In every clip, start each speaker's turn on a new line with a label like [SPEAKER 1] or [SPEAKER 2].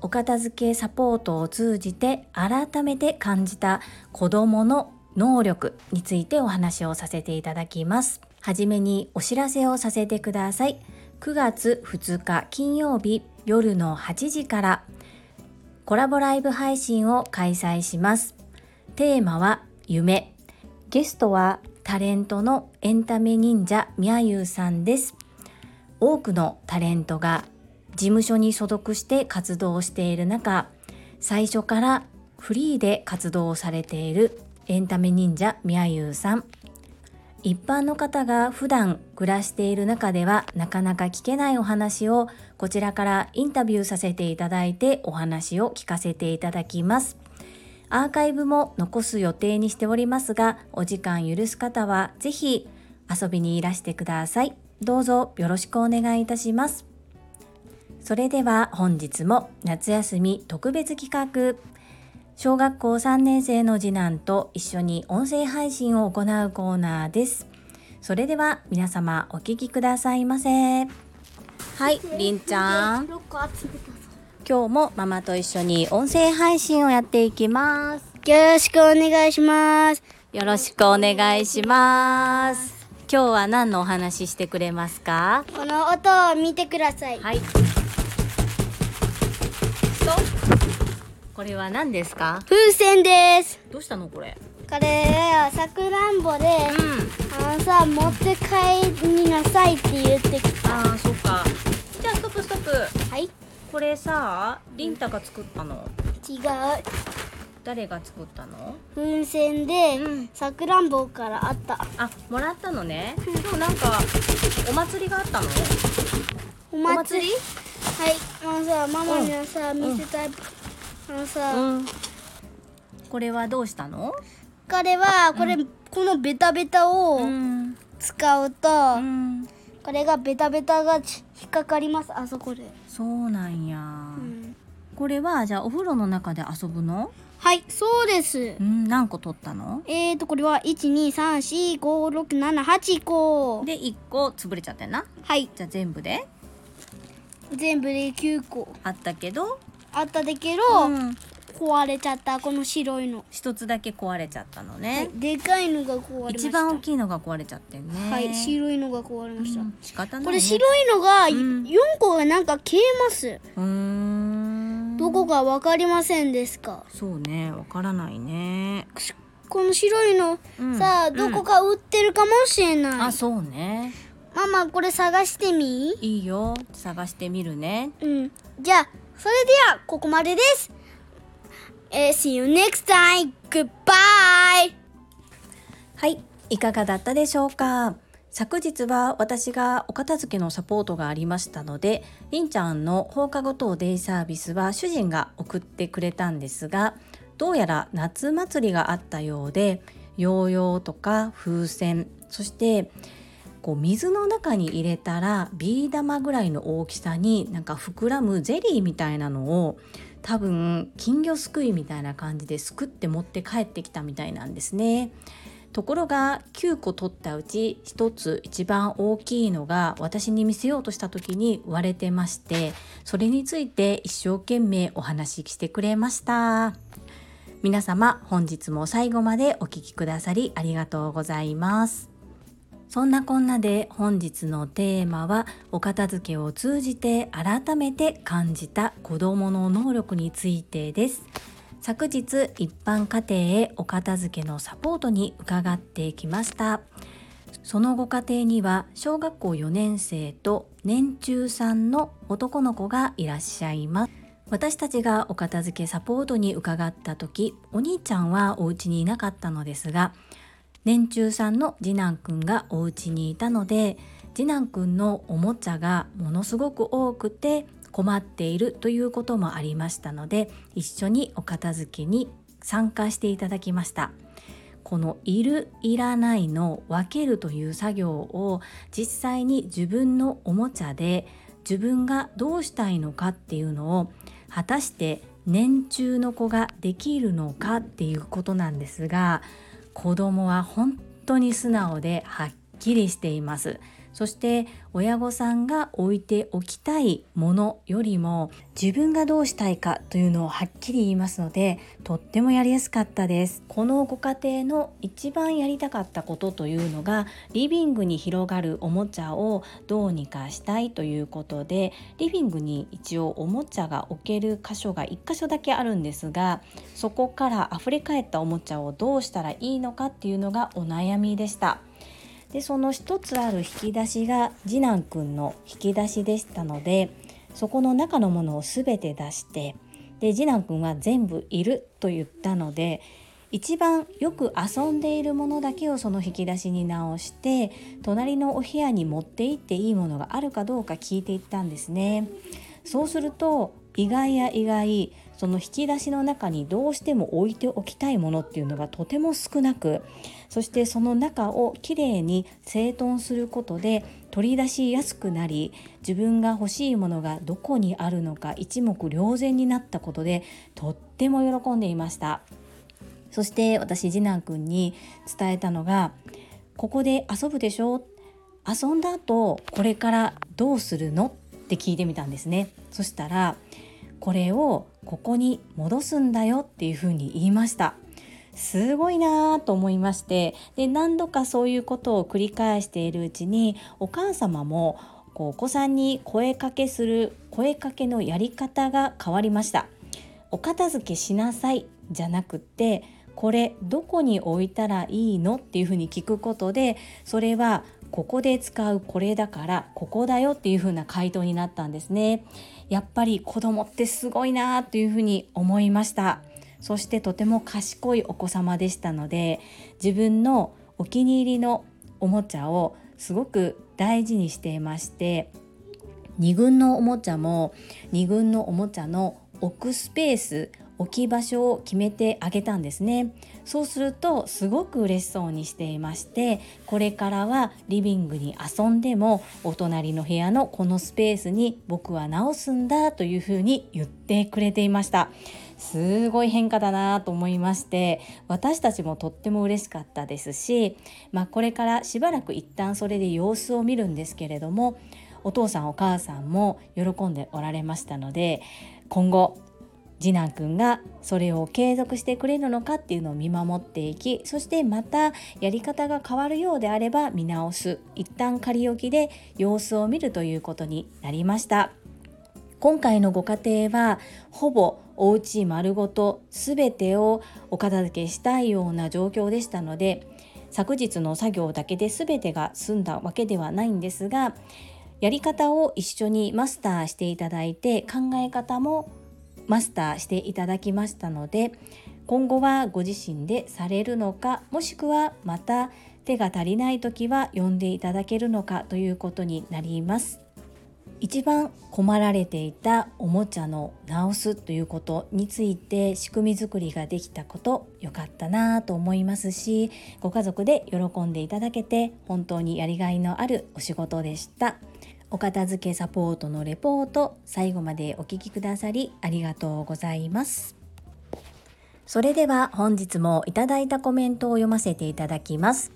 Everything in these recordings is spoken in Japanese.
[SPEAKER 1] お片付けサポートを通じて改めて感じた子どもの能力についてお話をさせていただきます。はじめにお知らせをさせてください。9月2日金曜日夜の8時からコラボライブ配信を開催します。テーマは夢。ゲストはタレントのエンタメ忍者みやゆうさんです。多くのタレントが事務所に所属して活動している中最初からフリーで活動されているエンタメ忍者みやゆうさん。一般の方が普段暮らしている中ではなかなか聞けないお話をこちらからインタビューさせていただいてお話を聞かせていただきます。アーカイブも残す予定にしておりますがお時間許す方はぜひ遊びにいらしてください。どうぞよろしくお願いいたします。それでは本日も夏休み特別企画。小学校3年生の次男と一緒に音声配信を行うコーナーです。それでは皆様お聞きくださいませ。はいりんちゃん。今日もママと一緒に音声配信をやっていきます
[SPEAKER 2] よろしくお願いします。
[SPEAKER 1] よろしくお願いします。今日は何のお話ししてくれますか？
[SPEAKER 2] この音を見てください。
[SPEAKER 1] はいこれは何ですか？
[SPEAKER 2] 風船です。
[SPEAKER 1] どうしたのこれ？
[SPEAKER 2] これはさくらんぼで、
[SPEAKER 1] うん
[SPEAKER 2] あのさ、持って帰りなさいって言ってきた。
[SPEAKER 1] あーそっかじゃあストップストップ
[SPEAKER 2] はい。
[SPEAKER 1] これさりんたが作ったの？
[SPEAKER 2] 違う。
[SPEAKER 1] 誰が作ったの？
[SPEAKER 2] 風船で、
[SPEAKER 1] うん
[SPEAKER 2] さくらんぼからあった。
[SPEAKER 1] あもらったのねでもなんかお祭りがあったの？
[SPEAKER 2] お
[SPEAKER 1] お
[SPEAKER 2] 祭り？はい。あのさ、ママにはさ、見せたい。あのさ、
[SPEAKER 1] うん。これはどうしたの？
[SPEAKER 2] これは、これ、このベタベタを
[SPEAKER 1] ん。
[SPEAKER 2] 使うと、
[SPEAKER 1] うん。
[SPEAKER 2] これがベタベタが引っかかります。あそこで。
[SPEAKER 1] そうなんや、
[SPEAKER 2] うん。
[SPEAKER 1] これはじゃあお風呂の中で遊ぶの？
[SPEAKER 2] はい、そうです。
[SPEAKER 1] うん何個取ったの？
[SPEAKER 2] えーと、これは、1、2、3、4、5、6、7、8個。
[SPEAKER 1] で1個潰れちゃってんな。
[SPEAKER 2] はい、
[SPEAKER 1] じゃあ全部で？
[SPEAKER 2] 全部で9個。
[SPEAKER 1] あったけど、
[SPEAKER 2] あっただけど、
[SPEAKER 1] うん、
[SPEAKER 2] 壊れちゃった、この白いの。
[SPEAKER 1] 一つだけ壊れちゃったの
[SPEAKER 2] は
[SPEAKER 1] ね
[SPEAKER 2] い、、でかいのが壊れました。
[SPEAKER 1] 一番大きいのが壊れちゃってんね。
[SPEAKER 2] はい、白いのが壊れました。
[SPEAKER 1] うん仕方ない、ね、
[SPEAKER 2] これ白いのが
[SPEAKER 1] ん。
[SPEAKER 2] 4個がなんか消えます。
[SPEAKER 1] うーん。
[SPEAKER 2] どこかわかりませんですか？
[SPEAKER 1] そうねわからないね。
[SPEAKER 2] この白いの、
[SPEAKER 1] うん。
[SPEAKER 2] さあ、どこか売ってるかもしれない。
[SPEAKER 1] あそうね。
[SPEAKER 2] ママ、これ探してみ？
[SPEAKER 1] いいよ。探してみるね。
[SPEAKER 2] うん。じゃあ、それでは、ここまでです。えー see you next time. Goodbye!
[SPEAKER 1] はいいかがだったでしょうか？昨日は私がお片付けのサポートがありましたのでりんちゃんの放課後等デイサービスは主人が送ってくれたんですがどうやら夏祭りがあったようでヨーヨーとか風船そしてこう水の中に入れたらビー玉ぐらいの大きさになんか膨らむゼリーみたいなのを多分金魚すくいみたいな感じですくって持って帰ってきたみたいなんですね。ところが9個取ったうち1つ一番大きいのが私に見せようとした時に割れてましてそれについて一生懸命お話ししてくれました皆様本日も最後までお聞きくださりありがとうございますそんなこんなで本日のテーマはお片付けを通じて改めて感じた子どもの能力についてです。昨日一般家庭へお片付けのサポートに伺ってきました。そのご家庭には小学校4年生と年中さんの男の子がいらっしゃいます。私たちがお片付けサポートに伺った時お兄ちゃんはお家にいなかったのですが年中さんの次男くんがお家にいたので次男くんのおもちゃがものすごく多くて困っているということもありましたので一緒にお片付けに参加していただきました。このいるいらないの分けるという作業を実際に自分のおもちゃで自分がどうしたいのかっていうのを果たして年中の子ができるのかっていうことなんですが子供は本当に素直ではっきりしています。そして親御さんが置いておきたいものよりも自分がどうしたいかというのをはっきり言いますのでとってもやりやすかったです。このご家庭の一番やりたかったことというのがリビングに広がるおもちゃをどうにかしたいということでリビングに一応おもちゃが置ける箇所が1箇所だけあるんですがそこから溢れ返ったおもちゃをどうしたらいいのかっていうのがお悩みでした。でその一つある引き出しが次男くんの引き出しでしたのでそこの中のものを全て出してで次男くんは全部いると言ったので一番よく遊んでいるものだけをその引き出しに直して隣のお部屋に持って行っていいものがあるかどうか聞いていったんですね。そうすると意外や意外その引き出しの中にどうしても置いておきたいものっていうのがとても少なくそしてその中をきれいに整頓することで取り出しやすくなり自分が欲しいものがどこにあるのか一目瞭然になったことでとっても喜んでいました。そして私次男くんに伝えたのが「ここで遊ぶでしょ？遊んだ後これからどうするの?」って聞いてみたんですね。そしたら「これをここに戻すんだよっていうふうに言いました。すごいなと思いましてで何度かそういうことを繰り返しているうちにお母様もこうお子さんに声かけする声かけのやり方が変わりました。お片付けしなさいじゃなくってこれどこに置いたらいいのっていうふうに聞くことでそれはここで使うこれだからここだよっていう風な回答になったんですね。やっぱり子供ってすごいなというふうに思いました。そしてとても賢いお子様でしたので自分のお気に入りのおもちゃをすごく大事にしていまして2軍のおもちゃも2軍のおもちゃの置くスペース置き場所を決めてあげたんですね。そうするとすごく嬉しそうにしていましてこれからはリビングに遊んでもお隣の部屋のこのスペースに僕は直すんだというふうに言ってくれていました。すごい変化だなと思いまして私たちもとっても嬉しかったですし、まあ、これからしばらく一旦それで様子を見るんですけれどもお父さんお母さんも喜んでおられましたので今後次男くんがそれを継続してくれるのかっていうのを見守っていきそしてまたやり方が変わるようであれば見直す一旦仮置きで様子を見るということになりました。今回のご家庭はほぼお家丸ごと全てをお片付けしたいような状況でしたので昨日の作業だけで全てが済んだわけではないんですがやり方を一緒にマスターしていただいて考え方もマスターしていただきましたので今後はご自身でされるのかもしくはまた手が足りない時は呼んでいただけるのかということになります。一番困られていたおもちゃの直すということについて仕組み作りができたこと良かったなと思いますしご家族で喜んでいただけて本当にやりがいのあるお仕事でした。お片付けサポートのレポート最後までお聞きくださりありがとうございます。それでは本日もいただいたコメントを読ませていただきます。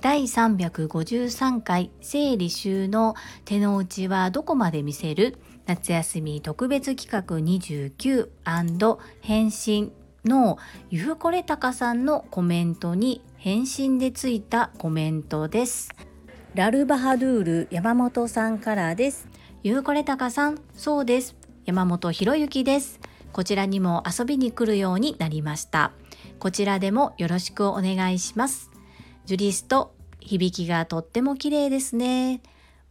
[SPEAKER 1] 第353回整理収納手の内はどこまで見せる？夏休み特別企画29返信のゆふこれたかさんのコメントに返信でついたコメントです。ラルバハドゥール山本さんからです。ゆうこれたかさん、そうです。山本博之です。こちらにも遊びに来るようになりました。こちらでもよろしくお願いします。ジュリスト、響きがとっても綺麗ですね。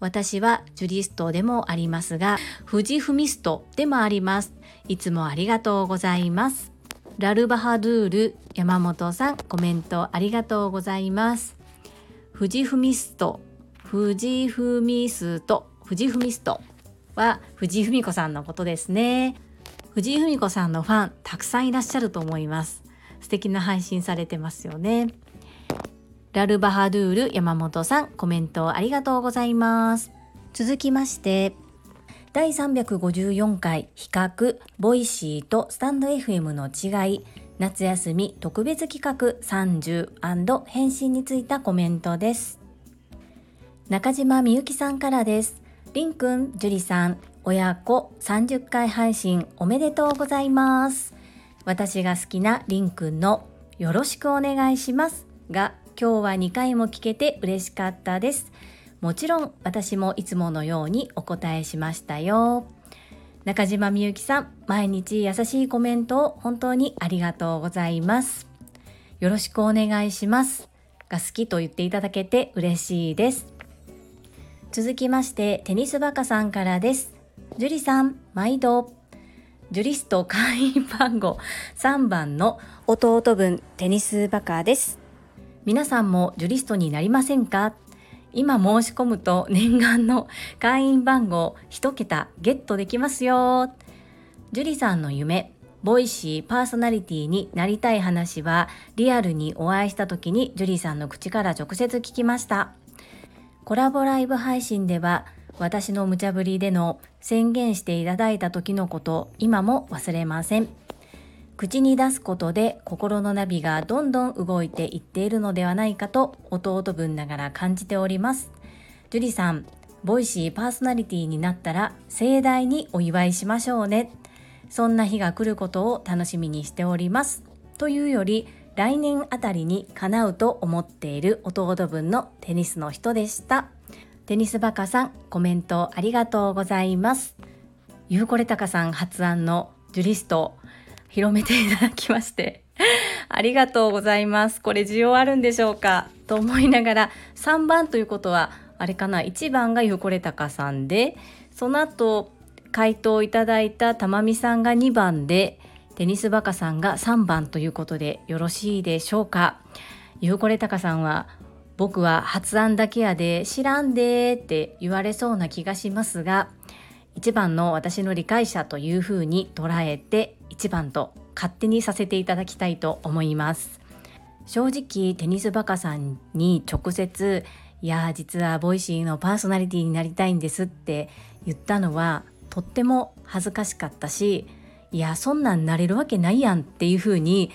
[SPEAKER 1] 私はジュリストでもありますが、富士フミストでもあります。いつもありがとうございます。ラルバハドゥール山本さんコメントありがとうございます。富士フミスト富士フミスト富士フミストは藤井文子さんのことですね。藤井文子さんのファンたくさんいらっしゃると思います。素敵な配信されてますよね。ラルバハドゥール山本さんコメントありがとうございます。続きまして第354回比較ボイシーとスタンド FM の違い夏休み特別企画30返信についたコメントです。中島みゆきさんからです。りんくん、じゅりさん、親子30回配信おめでとうございます。私が好きなりんくんのよろしくお願いします。が今日は2回も聞けて嬉しかったです。もちろん私もいつものようにお答えしましたよ。中島みゆきさん毎日優しいコメントを本当にありがとうございます。よろしくお願いします。が好きと言っていただけて嬉しいです。続きましてテニスバカさんからですジュリさん毎度ジュリスト会員番号3番の弟分テニスバカです皆さんもジュリストになりませんか？今申し込むと念願の会員番号1桁ゲットできますよ。ジュリさんの夢、ボイシーパーソナリティになりたい話はリアルにお会いした時にジュリさんの口から直接聞きました。コラボライブ配信では私の無茶ぶりでの宣言していただいた時のこと今も忘れません。口に出すことで心のナビがどんどん動いていっているのではないかと弟分ながら感じております。樹里さん、ボイシーパーソナリティになったら盛大にお祝いしましょうね。そんな日が来ることを楽しみにしております。というより、来年あたりに叶うと思っている弟分のテニスの人でした。テニスバカさん、コメントありがとうございます。ゆうこれたかさん発案のジュリスト、広めていただきまして、ありがとうございます。これ需要あるんでしょうか？と思いながら、3番ということは、あれかな、1番がゆこれたかさんで、その後、回答いただいたたまみさんが2番で、テニスバカさんが3番ということでよろしいでしょうか？ゆうこれたかさんは、僕は発案だけやで知らんでって言われそうな気がしますが、1番の私の理解者というふうに捉えて1番と勝手にさせていただきたいと思います。正直テニスバカさんに直接いや実はボイシーのパーソナリティになりたいんですって言ったのはとっても恥ずかしかったしいやそんなんなれるわけないやんっていうふうに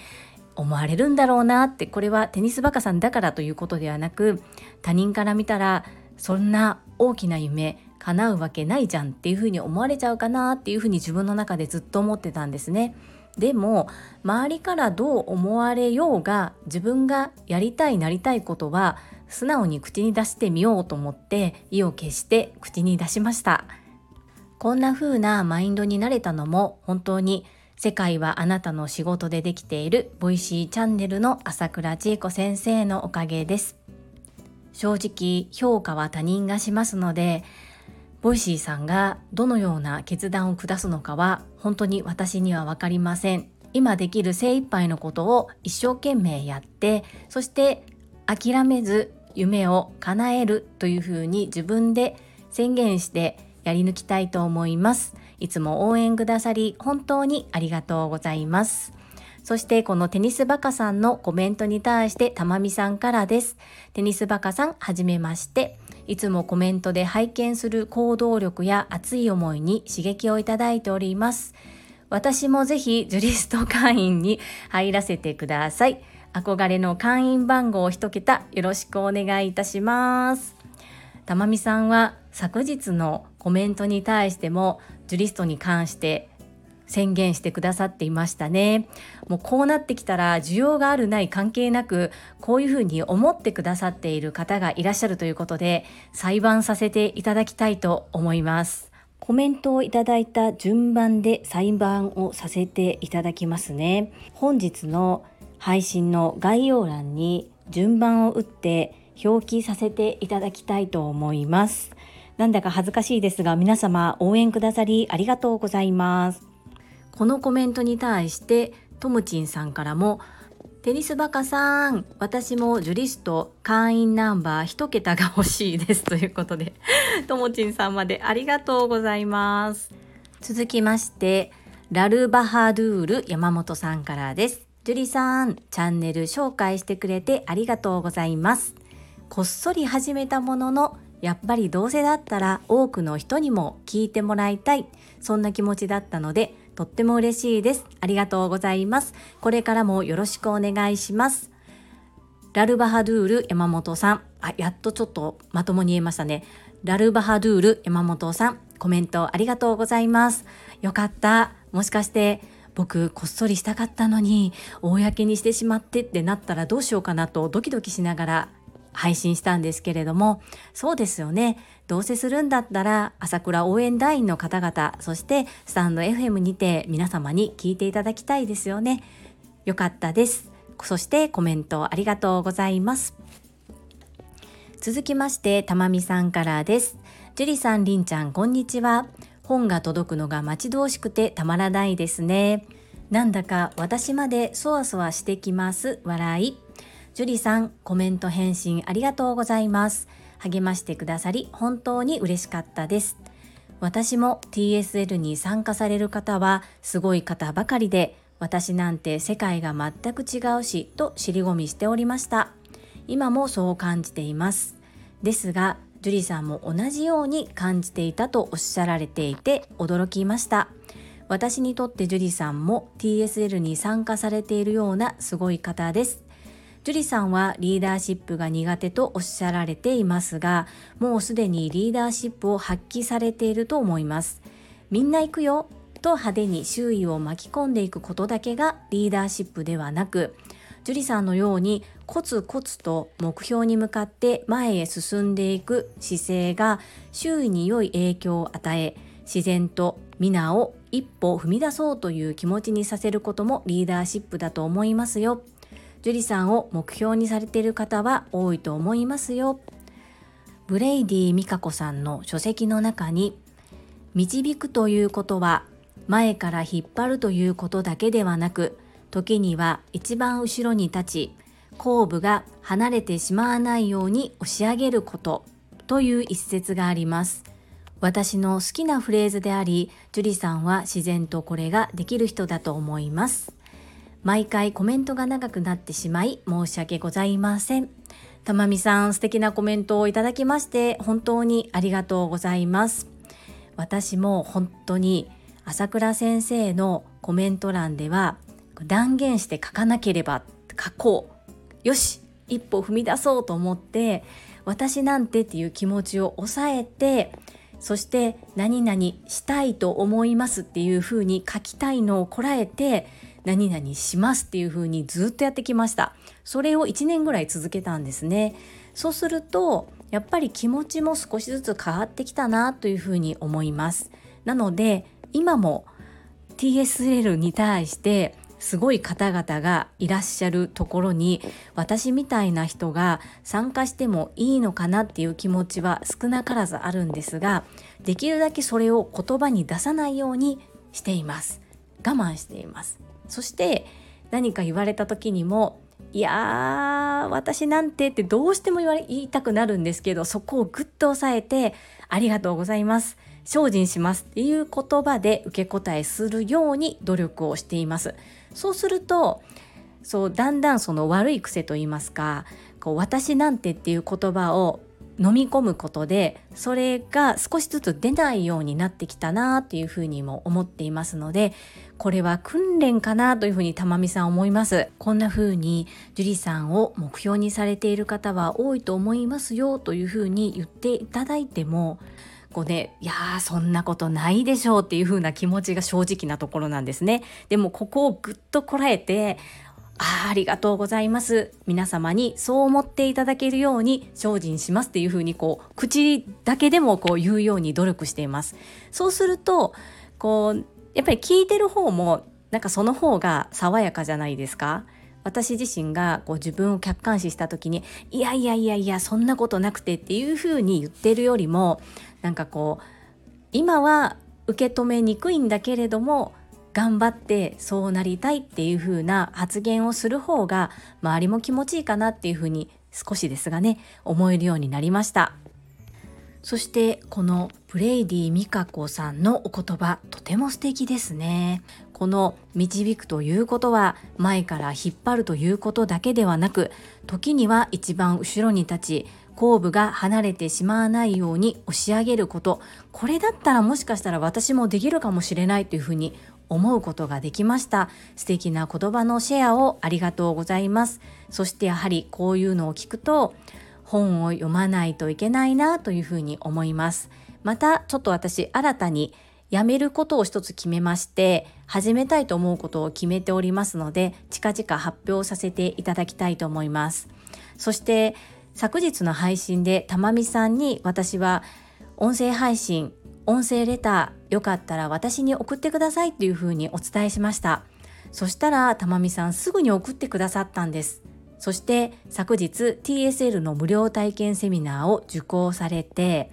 [SPEAKER 1] 思われるんだろうなってこれはテニスバカさんだからということではなく他人から見たらそんな大きな夢叶うわけないじゃんっていうふうに思われちゃうかなっていうふうに自分の中でずっと思ってたんですね。でも周りからどう思われようが自分がやりたいなりたいことは素直に口に出してみようと思って意を決して口に出しましたこんな風なマインドになれたのも本当に世界はあなたの仕事でできているボイシーチャンネルの朝倉千恵子先生のおかげです正直評価は他人がしますのでボイシーさんがどのような決断を下すのかは本当に私には分かりません。今できる精一杯のことを一生懸命やってそして諦めず夢を叶えるというふうに自分で宣言してやり抜きたいと思います。いつも応援くださり本当にありがとうございます。そしてこのテニスバカさんのコメントに対してたまみさんからです。テニスバカさんはじめまして。いつもコメントで拝見する行動力や熱い思いに刺激をいただいております。私もぜひジュリスト会員に入らせてください。憧れの会員番号を一桁よろしくお願いいたします。たまみさんは昨日のコメントに対してもジュリストに関して宣言してくださっていましたね。もうこうなってきたら需要があるない関係なくこういうふうに思ってくださっている方がいらっしゃるということで裁判させていただきたいと思います。コメントをいただいた順番で裁判をさせていただきますね。本日の配信の概要欄に順番を打って表記させていただきたいと思います。なんだか恥ずかしいですが皆様応援くださりありがとうございます。このコメントに対してともちんさんからもテニスバカさん、私もジュリスト会員ナンバー1桁が欲しいですということで、ともちんさんまでありがとうございます。続きまして、ラルバハドゥール山本さんからですジュリさんチャンネル紹介してくれてありがとうございますこっそり始めたもののやっぱりどうせだったら多くの人にも聞いてもらいたい。そんな気持ちだったのでとっても嬉しいです。ありがとうございます。これからもよろしくお願いします。ラルバハドゥール山本さん。あやっとちょっとまともに言えましたね。ラルバハドゥール山本さんコメントありがとうございます。よかった。もしかして僕こっそりしたかったのに公にしてしまってってなったらどうしようかなとドキドキしながら配信したんですけれどもそうですよね。どうせするんだったら朝倉応援団員の方々そしてスタンド FM にて皆様に聞いていただきたいですよね。よかったです。そしてコメントありがとうございます。続きましてたまみさんからです。ジュリさんりんちゃんこんにちは。本が届くのが待ち遠しくてたまらないですね。なんだか私までそわそわしてきます。笑い。ジュリさん、コメント返信ありがとうございます。励ましてくださり本当に嬉しかったです。私も TSL に参加される方はすごい方ばかりで、私なんて世界が全く違うしと尻込みしておりました。今もそう感じています。ですが、ジュリさんも同じように感じていたとおっしゃられていて驚きました。私にとってジュリさんも TSL に参加されているようなすごい方です。ジュリさんはリーダーシップが苦手とおっしゃられていますが、もうすでにリーダーシップを発揮されていると思います。みんな行くよと派手に周囲を巻き込んでいくことだけがリーダーシップではなく、ジュリさんのようにコツコツと目標に向かって前へ進んでいく姿勢が周囲に良い影響を与え、自然と皆を一歩踏み出そうという気持ちにさせることもリーダーシップだと思いますよ。樹里さんを目標にされている方は多いと思いますよ。ブレイディ・ミカコさんの書籍の中に導くということは前から引っ張るということだけではなく時には一番後ろに立ち後部が離れてしまわないように押し上げることという一節があります。私の好きなフレーズであり、樹里さんは自然とこれができる人だと思います。毎回コメントが長くなってしまい申し訳ございません。たまみさん素敵なコメントをいただきまして本当にありがとうございます。私も本当に朝倉先生のコメント欄では断言して書かなければ書こう。よし一歩踏み出そうと思って私なんてっていう気持ちを抑えてそして何々したいと思いますっていうふうに書きたいのをこらえて何々しますっていう風にずっとやってきました。それを1年ぐらい続けたんですね。そうするとやっぱり気持ちも少しずつ変わってきたなというふうに思います。なので今も TSL に対してすごい方々がいらっしゃるところに私みたいな人が参加してもいいのかなっていう気持ちは少なからずあるんですができるだけそれを言葉に出さないようにしています。我慢しています。そして何か言われた時にもいやー私なんてってどうしても言われ言いたくなるんですけどそこをぐっと押さえてありがとうございます精進しますっていう言葉で受け答えするように努力をしています。そうするとそうだんだんその悪い癖と言いますかこう私なんてっていう言葉を飲み込むことでそれが少しずつ出ないようになってきたなっていうふうにも思っていますのでこれは訓練かなというふうに玉美さん思いますこんなふうに樹里さんを目標にされている方は多いと思いますよというふうに言っていただいてもこうね、いやーそんなことないでしょうっていう風な気持ちが正直なところなんですね。でもここをぐっとこらえて、あありがとうございます。皆様にそう思っていただけるように精進しますっていうふうにこう口だけでもこう言うように努力しています。そうするとこうやっぱり聞いてる方もなんかその方が爽やかじゃないですか。私自身がこう自分を客観視した時にいやいやいやいやそんなことなくてっていうふうに言ってるよりもなんかこう今は受け止めにくいんだけれども頑張ってそうなりたいっていう風な発言をする方が周りも気持ちいいかなっていう風に少しですがね思えるようになりましたそしてこのブレイディ・ミカコさんのお言葉とても素敵ですね。この導くということは前から引っ張るということだけではなく時には一番後ろに立ち後部が離れてしまわないように押し上げることこれだったらもしかしたら私もできるかもしれないというふうに思うことができました。素敵な言葉のシェアをありがとうございます。そしてやはりこういうのを聞くと本を読まないといけないなというふうに思います。またちょっと私新たにやめることを一つ決めまして始めたいと思うことを決めておりますので近々発表させていただきたいと思います。そして昨日の配信でたまみさんに私は音声配信音声レターよかったら私に送ってくださいっていうふうにお伝えしました。そしたらたまみさんすぐに送ってくださったんです。そして昨日 TSL の無料体験セミナーを受講されて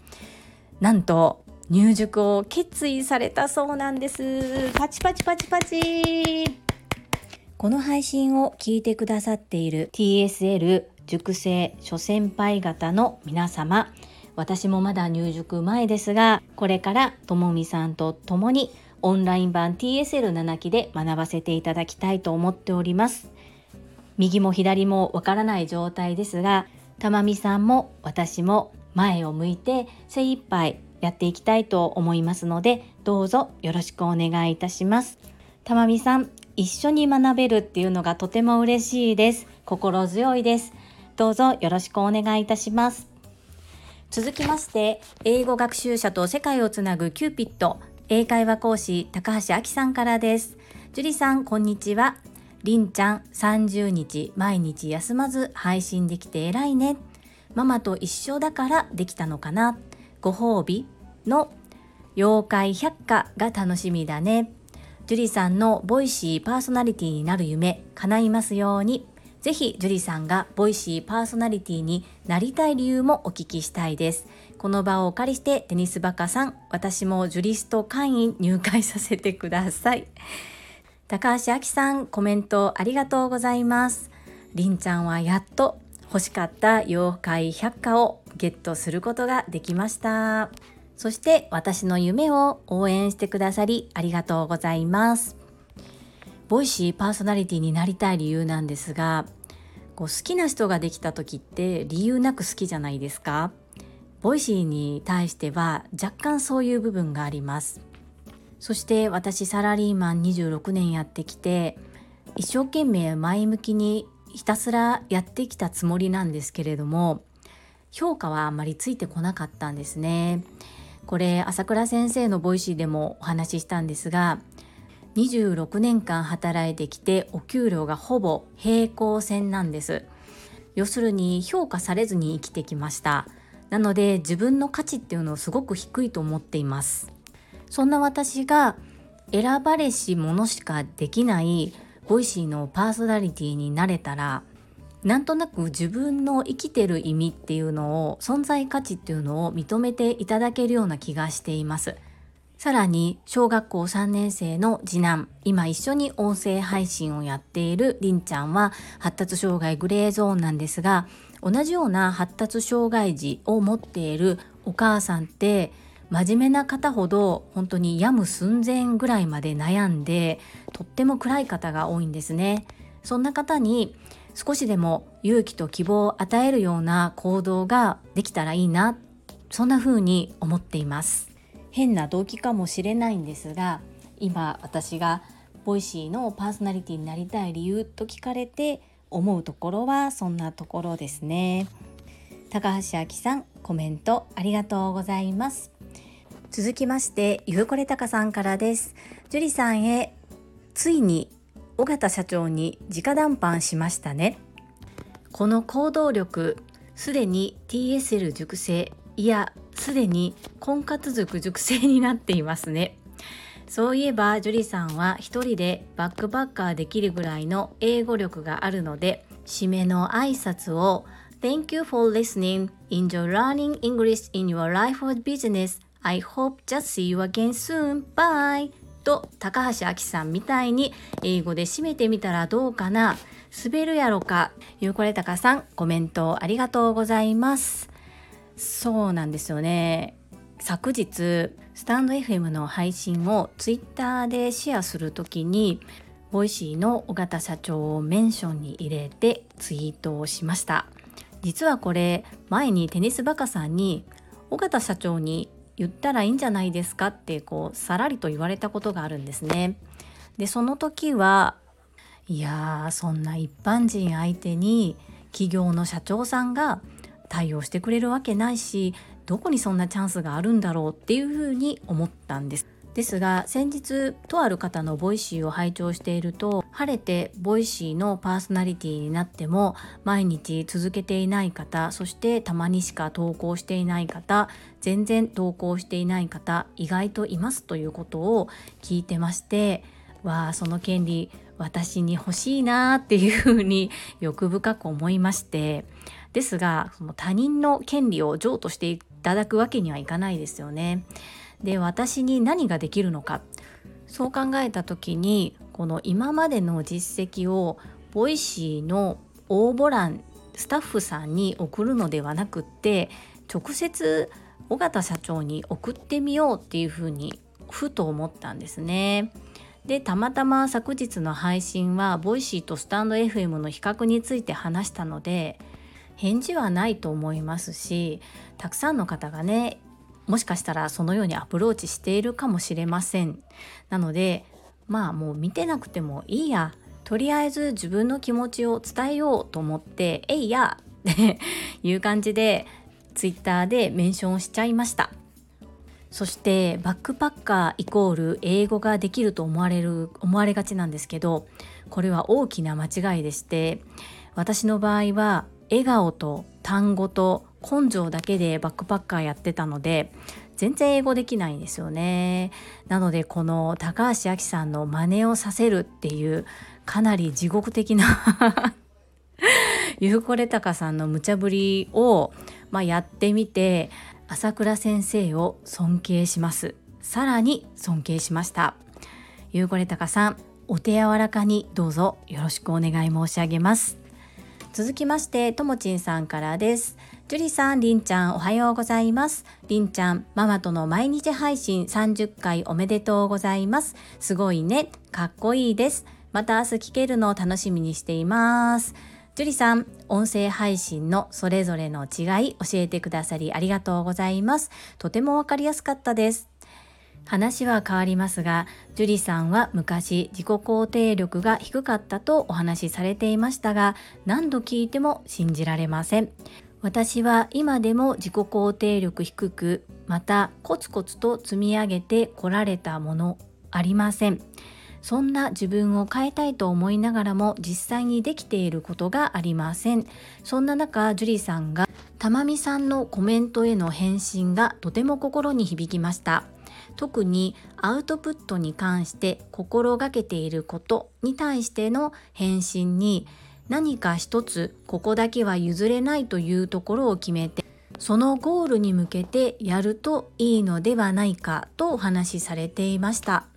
[SPEAKER 1] なんと入塾を決意されたそうなんです。パチパチパチパチ。この配信を聞いてくださっている TSL 塾生諸先輩方の皆様私もまだ入塾前ですがこれからともみさんと共にオンライン版 TSL7 期で学ばせていただきたいと思っております。右も左もわからない状態ですがたまみさんも私も前を向いて精一杯やっていきたいと思いますのでどうぞよろしくお願いいたします。たまみさん一緒に学べるっていうのがとても嬉しいです。心強いです。どうぞよろしくお願いいたします。続きまして英語学習者と世界をつなぐキューピット英会話講師高橋明さんからです。樹里さんこんにちは。りんちゃん30日毎日休まず配信できて偉いね。ママと一緒だからできたのかな。ご褒美の妖怪百科が楽しみだね。樹里さんのボイシーパーソナリティになる夢叶いますように。ぜひ樹里さんがボイシーパーソナリティになりたい理由もお聞きしたいです。この場をお借りしてテニスバカさん私もジュリスト会員入会させてください。高橋明さんコメントありがとうございます。りんちゃんはやっと欲しかった妖怪百科をゲットすることができました。そして私の夢を応援してくださりありがとうございます。 Voicy パーソナリティになりたい理由なんですがこう好きな人ができた時って理由なく好きじゃないですか？ Voicy に対しては若干そういう部分があります。そして私サラリーマン26年やってきて一生懸命前向きにひたすらやってきたつもりなんですけれども評価はあまりついてこなかったんですね。これ朝倉先生の Voicy でもお話ししたんですが26年間働いてきてお給料がほぼ平行線なんです。要するに評価されずに生きてきました。なので自分の価値っていうのをすごく低いと思っています。そんな私が選ばれし者しかできない Voicy のパーソナリティになれたらなんとなく自分の生きてる意味っていうのを存在価値っていうのを認めていただけるような気がしています。さらに小学校3年生の次男今一緒に音声配信をやっているりんちゃんは発達障害グレーゾーンなんですが同じような発達障害児を持っているお母さんって真面目な方ほど本当に病む寸前ぐらいまで悩んでとっても暗い方が多いんですね。そんな方に少しでも勇気と希望を与えるような行動ができたらいいなそんな風に思っています。変な動機かもしれないんですが今私が Voicy のパーソナリティになりたい理由と聞かれて思うところはそんなところですね。高橋明さんコメントありがとうございます。続きましてゆうこれたかさんからです。樹里さんへついに尾形社長に直談判しましたね。この行動力すでに TSL 熟成いやすでに婚活族塾生になっていますねそういえば樹里さんは一人でバックバッカーできるぐらいの英語力があるので締めの挨拶を Thank you for listening. Enjoy learning English in your life or business. I hope just see you again soon. Bye! と高橋明さんみたいに英語で締めてみたらどうかな滑るやろかゆうこれたかさんコメントありがとうございますそうなんですよね。昨日スタンド FM の配信をツイッターでシェアする時に Voicy の尾形社長をメンションに入れてツイートをしました。実はこれ前にテニスバカさんに尾形社長に言ったらいいんじゃないですかってこうさらりと言われたことがあるんですね。でその時はいやーそんな一般人相手に企業の社長さんが対応してくれるわけないしどこにそんなチャンスがあるんだろうっていうふうに思ったんです。ですが先日とある方の Voicy を拝聴していると晴れて Voicy のパーソナリティになっても毎日続けていない方そしてたまにしか投稿していない方全然投稿していない方意外といますということを聞いてましてわあその権利私に欲しいなっていうふうに欲深く思いましてですがその他人の権利を譲渡していただくわけにはいかないですよね。で私に何ができるのかそう考えた時にこの今までの実績を Voicy の応募欄スタッフさんに送るのではなくって直接尾形社長に送ってみようっていうふうにふと思ったんですね。でたまたま昨日の配信はボイシーとスタンド FM の比較について話したので返事はないと思いますしたくさんの方がねもしかしたらそのようにアプローチしているかもしれませんなのでまあもう見てなくてもいいやとりあえず自分の気持ちを伝えようと思って「えいや!」って いう感じでツイッターでメンションしちゃいましたそしてバックパッカーイコール英語ができると思われる思われがちなんですけどこれは大きな間違いでして私の場合は笑顔と単語と根性だけでバックパッカーやってたので全然英語できないんですよね。なのでこの高橋亜紀さんの真似をさせるっていうかなり地獄的な ゆうこれたかさんの無茶ぶりを、まあ、やってみて朝倉先生を尊敬します。さらに尊敬しました。ゆうこれたかさんお手柔らかにどうぞよろしくお願い申し上げます。続きましてともちんさんからですジュリさん、りんちゃん、おはようございます。りんちゃん、ママとの毎日配信30回おめでとうございます。すごいね。かっこいいです。また明日聞けるのを楽しみにしています。ジュリさん、音声配信のそれぞれの違い教えてくださりありがとうございます。とてもわかりやすかったです。話は変わりますが、ジュリさんは昔自己肯定力が低かったとお話しされていましたが、何度聞いても信じられません。私は今でも自己肯定力低くまたコツコツと積み上げてこられたものありません。そんな自分を変えたいと思いながらも実際にできていることがありません。そんな中樹里さんがたまみさんのコメントへの返信がとても心に響きました。特にアウトプットに関して心がけていることに対しての返信に何か一つここだけは譲れないというところを決めてそのゴールに向けてやるといいのではないかとお話しされていました。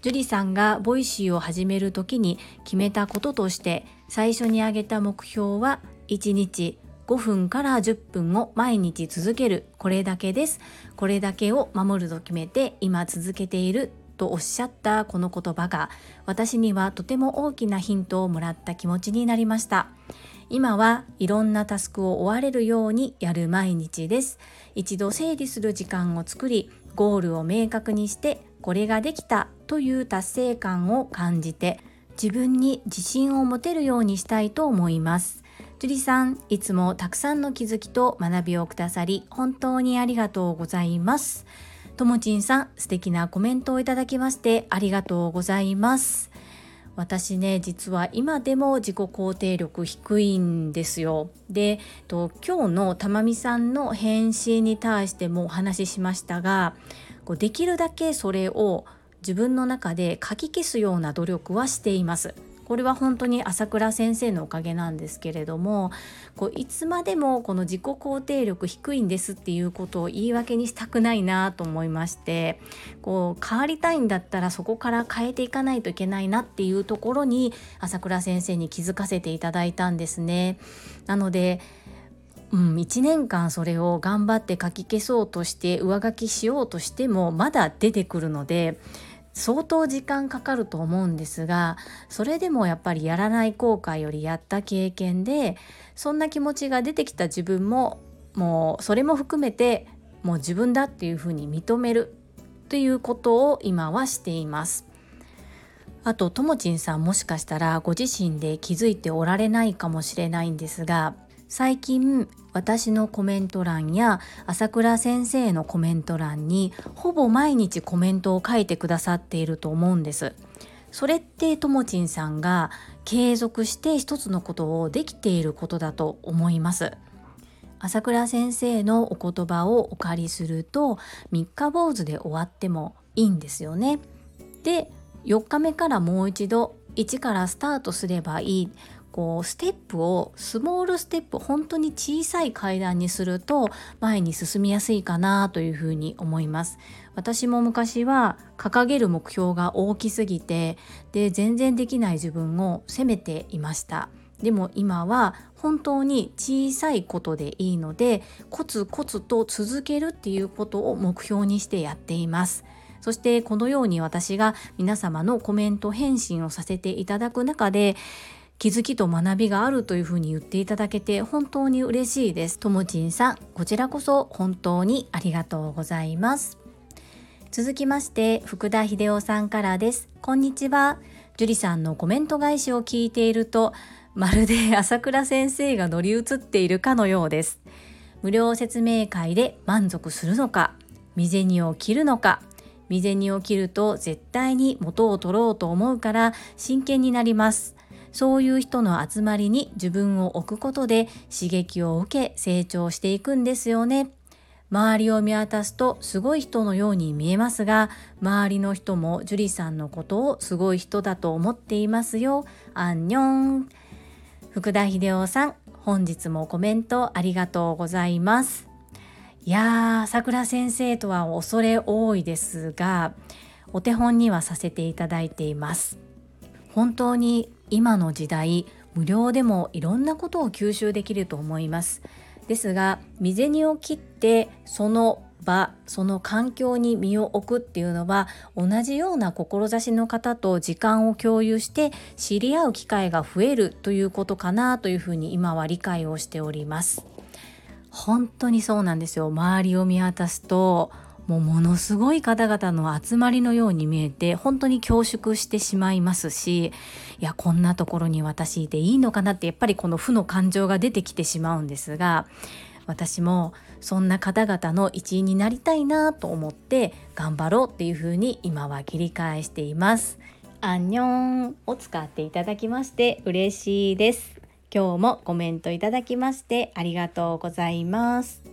[SPEAKER 1] 樹里さんが Voicy を始める時に決めたこととして最初に挙げた目標は1日5分から10分を毎日続けるこれだけです。これだけを守ると決めて今続けているとおっしゃったこの言葉が私にはとても大きなヒントをもらった気持ちになりました。今はいろんなタスクを追われるようにやる毎日です。一度整理する時間を作りゴールを明確にしてこれができたという達成感を感じて自分に自信を持てるようにしたいと思います。樹里さんいつもたくさんの気づきと学びをくださり本当にありがとうございます。ともちんさん素敵なコメントをいただきましてありがとうございます。私ね実は今でも自己肯定力低いんですよ。でと今日のたまみさんの返信に対してもお話ししましたがこうできるだけそれを自分の中で書き消すような努力はしています。これは本当に朝倉先生のおかげなんですけれどもこういつまでもこの自己肯定力低いんですっていうことを言い訳にしたくないなと思いましてこう変わりたいんだったらそこから変えていかないといけないなっていうところに朝倉先生に気づかせていただいたんですね。なのでうん、1年間それを頑張って書き消そうとして上書きしようとしてもまだ出てくるので相当時間かかると思うんですがそれでもやっぱりやらない後悔よりやった経験でそんな気持ちが出てきた自分ももうそれも含めてもう自分だっていうふうに認めるということを今はしています。あとともちんさんもしかしたらご自身で気づいておられないかもしれないんですが最近私のコメント欄や朝倉先生のコメント欄にほぼ毎日コメントを書いてくださっていると思うんです。それってともちんさんが継続して一つのことをできていることだと思います。朝倉先生のお言葉をお借りすると三日坊主で終わってもいいんですよね。で4日目からもう一度1からスタートすればいいこうステップをスモールステップ本当に小さい階段にすると前に進みやすいかなというふうに思います。私も昔は掲げる目標が大きすぎてで全然できない自分を責めていました。でも今は本当に小さいことでいいのでコツコツと続けるっていうことを目標にしてやっています。そしてこのように私が皆様のコメント返信をさせていただく中で気づきと学びがあるというふうに言っていただけて本当に嬉しいです。ともちんさん、こちらこそ本当にありがとうございます。続きまして、福田秀夫さんからです。こんにちは。樹里さんのコメント返しを聞いていると、まるで朝倉先生が乗り移っているかのようです。無料説明会で満足するのか、未銭を切るのか、未銭を切ると絶対に元を取ろうと思うから真剣になります。そういう人の集まりに自分を置くことで刺激を受け成長していくんですよね。周りを見渡すとすごい人のように見えますが周りの人も樹里さんのことをすごい人だと思っていますよ。アンニョン福田秀夫さん本日もコメントありがとうございます。いやー桜先生とは恐れ多いですがお手本にはさせていただいています。本当に今の時代無料でもいろんなことを吸収できると思います。ですが未銭を切ってその場その環境に身を置くっていうのは同じような志の方と時間を共有して知り合う機会が増えるということかなというふうに今は理解をしております。本当にそうなんですよ。周りを見渡すともうものすごい方々の集まりのように見えて本当に恐縮してしまいますしいやこんなところに私いていいのかなってやっぱりこの負の感情が出てきてしまうんですが私もそんな方々の一員になりたいなと思って頑張ろうっていうふうに今は切り返しています。アンニョンを使っていただきまして嬉しいです。今日もコメントいただきましてありがとうございます。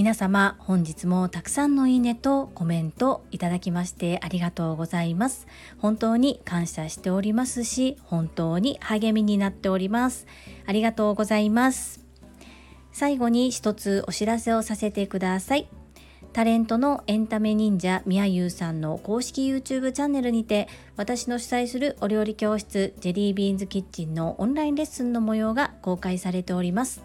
[SPEAKER 1] 皆様本日もたくさんのいいねとコメントいただきましてありがとうございます。本当に感謝しておりますし本当に励みになっております。ありがとうございます。最後に一つお知らせをさせてください。タレントのエンタメ忍者みやゆうさんの公式 YouTube チャンネルにて私の主催するお料理教室ジェリービーンズキッチンのオンラインレッスンの模様が公開されております。